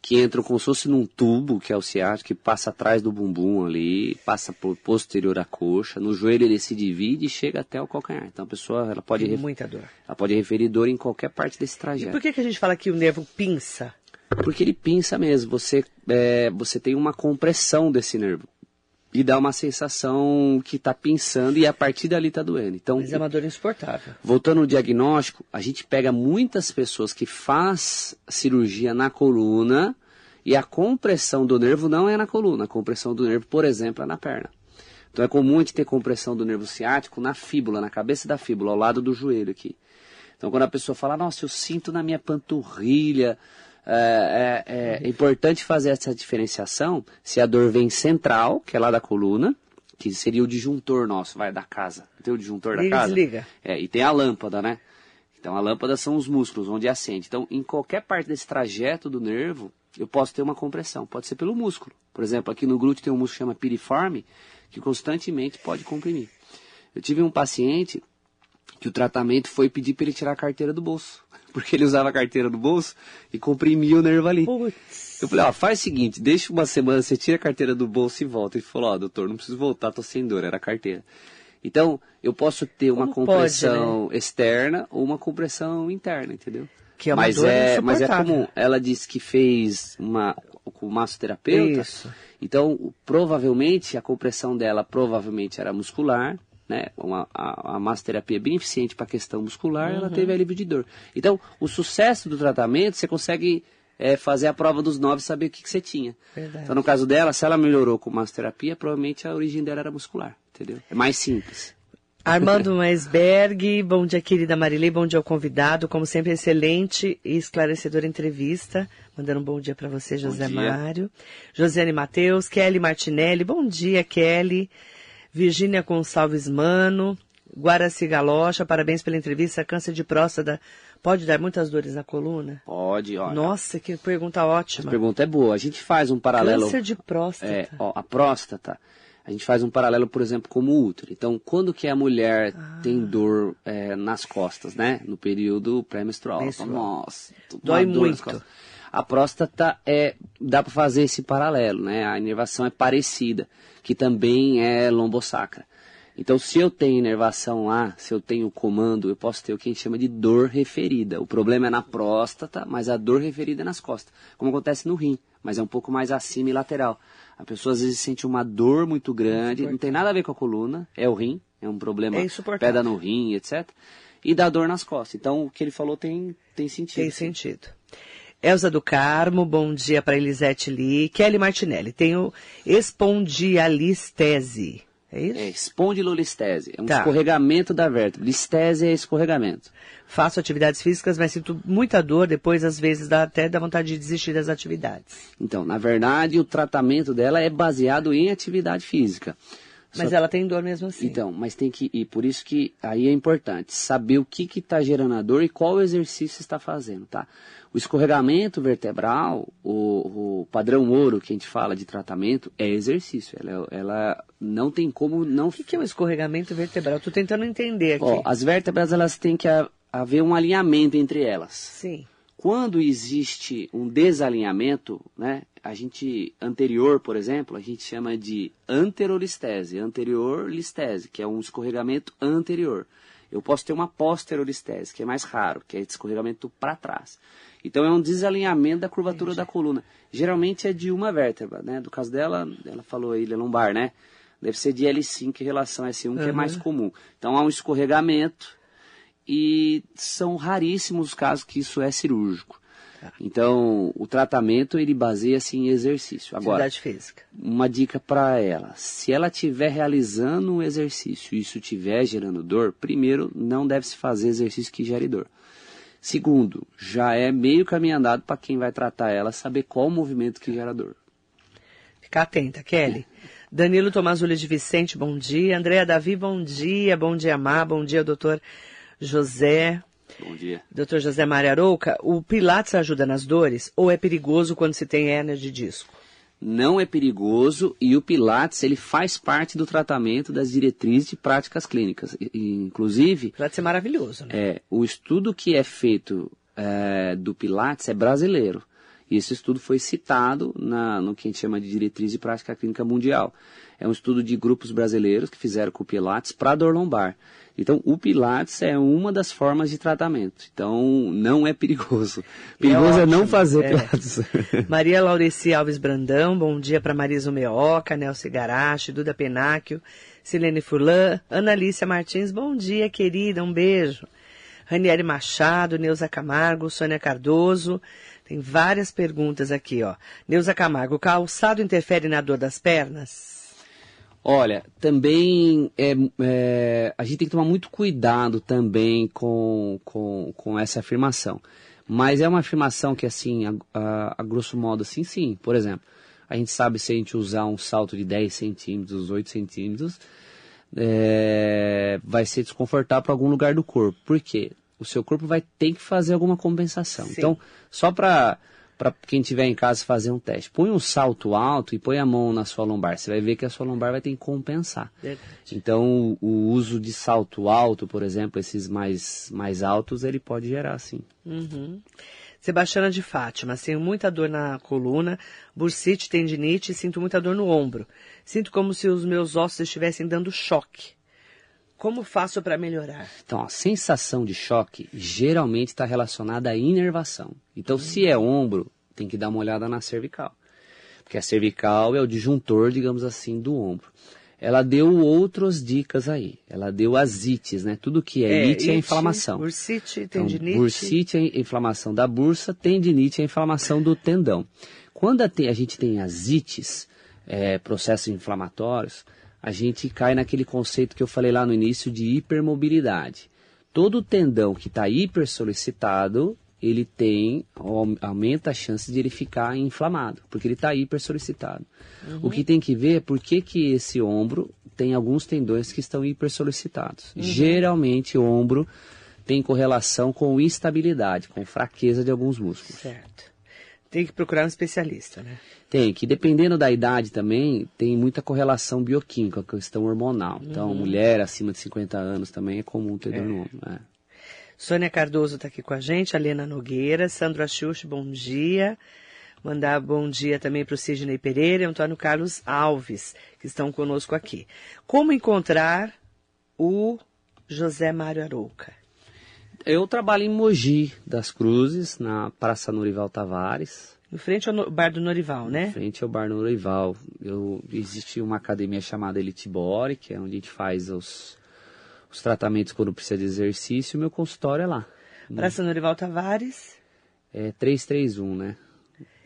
que entram como se fosse num tubo, que é o ciático, que passa atrás do bumbum ali, passa por posterior à coxa. No joelho ele se divide e chega até o calcanhar. Então, a pessoa ela pode, tem muita dor. Ela pode referir dor em qualquer parte desse trajeto. E por que, que a gente fala que o nervo pinça? Porque ele pinça mesmo. Você, é, você tem uma compressão desse nervo e dá uma sensação que está pinçando e a partir dali está doendo. Então, Mas é uma dor insuportável. Voltando ao diagnóstico, a gente pega muitas pessoas que faz cirurgia na coluna e a compressão do nervo não é na coluna, a compressão do nervo, por exemplo, é na perna. Então é comum a gente ter compressão do nervo ciático na fíbula, na cabeça da fíbula, ao lado do joelho aqui. Então quando a pessoa fala, nossa, eu sinto na minha panturrilha, é, é, é, importante fazer essa diferenciação se a dor vem central, que é lá da coluna, que seria o disjuntor nosso, vai, da casa. Tem o disjuntor da casa? Desliga. É, e tem a lâmpada, né? Então a lâmpada são os músculos, onde acende. Então, em qualquer parte desse trajeto do nervo, eu posso ter uma compressão. Pode ser pelo músculo. Por exemplo, aqui no glúteo tem um músculo que chama piriforme, que constantemente pode comprimir. Eu tive um paciente que o tratamento foi pedir para ele tirar a carteira do bolso porque ele usava a carteira no bolso e comprimia o nervo ali. Eu falei, ó, faz o seguinte, deixa uma semana, você tira a carteira do bolso e volta. Ele falou, ó, doutor, não preciso voltar, tô sem dor, era a carteira. Então, eu posso ter uma Como compressão pode, né? externa ou uma compressão interna, entendeu? Que é uma mas dor é, mas é comum. Ela disse que fez uma com o massoterapeuta. Isso. Então, provavelmente a compressão dela provavelmente era muscular, né? Uma, a, a massoterapia é bem eficiente para a questão muscular, Uhum. ela teve alívio de dor. Então, o sucesso do tratamento, você consegue é, fazer a prova dos nove e saber o que, que você tinha. Verdade. Então, no caso dela, se ela melhorou com massoterapia, provavelmente a origem dela era muscular, entendeu? É mais simples. Armando Maisberg, bom dia, querida Marilei, bom dia ao convidado. Como sempre, excelente e esclarecedora entrevista. Mandando um bom dia para você, José. Mário. Josiane Matheus, Kelly Martinelli, bom dia, Kelly. Virgínia Gonçalves Mano, Guaraci Galocha, parabéns pela entrevista. Câncer de próstata pode dar muitas dores na coluna? Pode, olha. Nossa, que pergunta A ótima. pergunta é boa. A gente faz um paralelo. Câncer de próstata. É, ó, a próstata, a gente faz um paralelo, por exemplo, como o útero. Então, quando que a mulher Ah. tem dor é, nas costas, né? No período pré-menstrual. Nossa, Dói muito. Costas." A próstata é, dá para fazer esse paralelo, né? A inervação é parecida, que também é lombosacra. Então, se eu tenho inervação lá, se eu tenho comando, eu posso ter o que a gente chama de dor referida. O problema é na próstata, mas a dor referida é nas costas, como acontece no rim, mas é um pouco mais acima e lateral. A pessoa às vezes sente uma dor muito grande, não tem nada a ver com a coluna, é o rim, é um problema, É pedra no rim, etc. E dá dor nas costas. Então, o que ele falou tem, tem sentido. Tem sentido. Elza do Carmo, bom dia para Elisete Lee. Kelly Martinelli, tenho espondialistese. É isso? É espondilolistese, é um Tá. escorregamento da vértebra. Listese é escorregamento. Faço atividades físicas, mas sinto muita dor, depois às vezes dá até dá vontade de desistir das atividades. Então, na verdade, o tratamento dela é baseado em atividade física. Mas Só- ela tem dor mesmo assim. Então, mas tem que ir, por isso que aí é importante saber o que está gerando a dor e qual exercício está fazendo, tá? O escorregamento vertebral, o, o padrão ouro que a gente fala de tratamento é exercício. Ela, ela não tem como não o que, que é um escorregamento vertebral? Estou tentando entender aqui. Ó, as vértebras elas têm que ha- haver um alinhamento entre elas. Sim. Quando existe um desalinhamento, né, a gente anterior, por exemplo, a gente chama de anterolistese, anterior listese, que é um escorregamento anterior. Eu posso ter uma posterolistese, que é mais raro, que é escorregamento para trás. Então é um desalinhamento da curvatura da coluna. Geralmente é de uma vértebra, né? Do caso dela, ela falou aí, lombar, né? Deve ser de L5 em relação a S1, que é mais comum. Então há um escorregamento e são raríssimos os casos que isso é cirúrgico. Então, o tratamento ele baseia-se em exercício. Agora, Atividade física. uma dica para ela: se ela estiver realizando um exercício e isso estiver gerando dor, primeiro, não deve se fazer exercício que gere dor. Segundo, já é meio caminho andado para quem vai tratar ela saber qual o movimento que gera dor. Fica atenta, Kelly. Danilo Tomazulli de Vicente, bom dia. Andréa Davi, bom dia. Bom dia, Má. Bom dia, doutor José. Bom dia. Doutor José Maria Arouca, o Pilates ajuda nas dores ou é perigoso quando se tem hérnia de disco? Não é perigoso e o Pilates ele faz parte do tratamento das diretrizes de práticas clínicas. Inclusive, Pilates é maravilhoso, né? É, o estudo que é feito é, do Pilates é brasileiro. E esse estudo foi citado na, no que a gente chama de diretriz de prática clínica mundial. É um estudo de grupos brasileiros que fizeram com o Pilates para dor lombar. Então, o Pilates é uma das formas de tratamento. Então, não é perigoso. Perigoso é, não ótimo, fazer é. Pilates. Maria Laureci Alves Brandão, bom dia para Marisa Meoca, Nelson Garache, Duda Penáquio, Silene Furlan, Analícia Martins, bom dia, querida, um beijo. Ranieri Machado, Neuza Camargo, Sônia Cardoso, tem várias perguntas aqui, ó. Neuza Camargo, calçado interfere na dor das pernas? Olha, também é, é, a gente tem que tomar muito cuidado também com, com, com essa afirmação. Mas é uma afirmação que, assim, a, a, a grosso modo, assim, sim. Por exemplo, a gente sabe se a gente usar um salto de 10 centímetros, 8 centímetros, é, vai ser desconfortável para algum lugar do corpo. Por quê? O seu corpo vai ter que fazer alguma compensação. Sim. Então, só para para quem estiver em casa fazer um teste, põe um salto alto e põe a mão na sua lombar. Você vai ver que a sua lombar vai ter que compensar. Então, o, o uso de salto alto, por exemplo, esses mais, mais altos, ele pode gerar, sim. Uhum. Sebastiana de Fátima, tenho muita dor na coluna, bursite, tendinite e sinto muita dor no ombro. Sinto como se os meus ossos estivessem dando choque. Como faço para melhorar? Então, a sensação de choque geralmente está relacionada à inervação. Então, se é ombro, tem que dar uma olhada na cervical. Porque a cervical é o disjuntor, digamos assim, do ombro. Ela deu outras dicas aí. Ela deu as ites, né? Tudo que é, é it é inflamação. Bursite, tendinite. Então, bursite é inflamação da bursa, tendinite é inflamação do tendão. Quando a, a gente tem as ites, é, processos inflamatórios, a gente cai naquele conceito que eu falei lá no início de hipermobilidade. Todo tendão que está hipersolicitado, ele tem, aumenta a chance de ele ficar inflamado, porque ele está hipersolicitado. Uhum. O que tem que ver é por que, que esse ombro tem alguns tendões que estão hipersolicitados. Uhum. Geralmente o ombro tem correlação com instabilidade, com fraqueza de alguns músculos. Certo. Tem que procurar um especialista, né? Tem, que dependendo da idade também, tem muita correlação bioquímica, com a questão hormonal. Então, uhum. mulher acima de 50 anos também é comum ter dor no ombro. É. Sônia Cardoso está aqui com a gente, a Lena Nogueira, Sandro Axuxi, bom dia. Mandar bom dia também para o Sidney Pereira e Antônio Carlos Alves, que estão conosco aqui. Como encontrar o José Mário Arouca? Eu trabalho em Mogi das Cruzes, na Praça Norival Tavares. Em frente ao bar do Norival, né? Em frente ao bar do Norival. Eu, existe uma academia chamada Elite Body, que é onde a gente faz os, os tratamentos quando precisa de exercício. Meu consultório é lá. Praça Norival Tavares? É 331, né?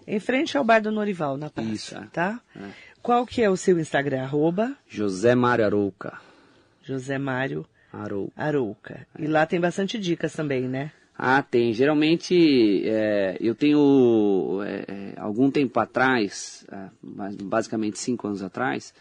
Em frente ao bar do Norival, na praça, Isso, tá? É. Qual que é o seu Instagram? Arroba? José Mário Arouca. José Mário Arouca. Arouca. É. E lá tem bastante dicas também, né? Ah, tem. Geralmente, é, eu tenho, é, é algum tempo atrás, é, basicamente cinco anos atrás,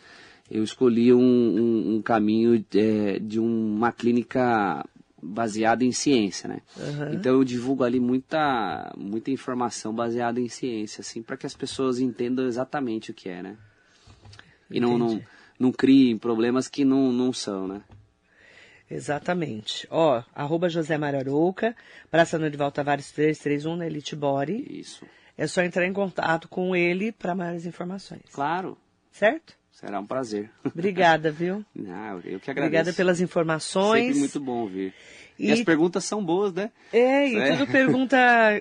eu escolhi um, um, um caminho de, de, uma clínica baseada em ciência, né? Uhum. Então eu divulgo ali muita, muita informação baseada em ciência, assim, para que as pessoas entendam exatamente o que é, né? E não, não, não criem problemas que não, não são, né? Exatamente. Ó, arroba José Mararouca, Praça Norival Tavares 331 na Elite Body. Isso. É só entrar em contato com ele para maiores informações. Claro. Certo? Será um prazer. Obrigada, viu? Não, eu que agradeço. Obrigada pelas informações. Sempre muito bom ouvir. E, e as perguntas são boas, né? É, e é. tudo pergunta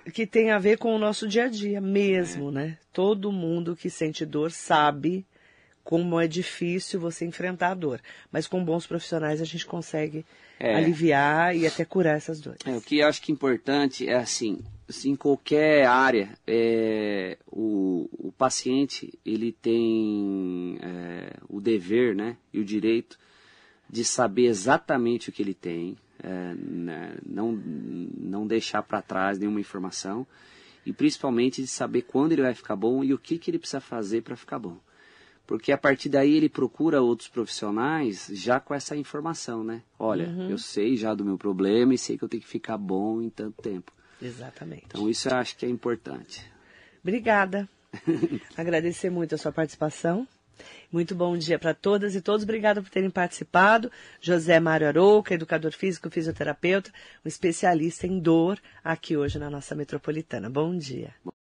que tem a ver com o nosso dia a dia mesmo, é. né? Todo mundo que sente dor sabe como é difícil você enfrentar a dor. Mas com bons profissionais a gente consegue é. aliviar e até curar essas dores. É, o que eu acho que é importante é assim, em qualquer área, é, o, o, paciente ele tem é, o dever né, e o direito de saber exatamente o que ele tem, é, né, não, não deixar para trás nenhuma informação e principalmente de saber quando ele vai ficar bom e o que, que ele precisa fazer para ficar bom porque a partir daí ele procura outros profissionais já com essa informação, né? Olha, uhum. eu sei já do meu problema e sei que eu tenho que ficar bom em tanto tempo. Exatamente. Então isso eu acho que é importante. Obrigada. Agradecer muito a sua participação. Muito bom dia para todas e todos. Obrigada por terem participado. José Mário Arouca, educador físico, fisioterapeuta, um especialista em dor aqui hoje na nossa metropolitana. Bom dia.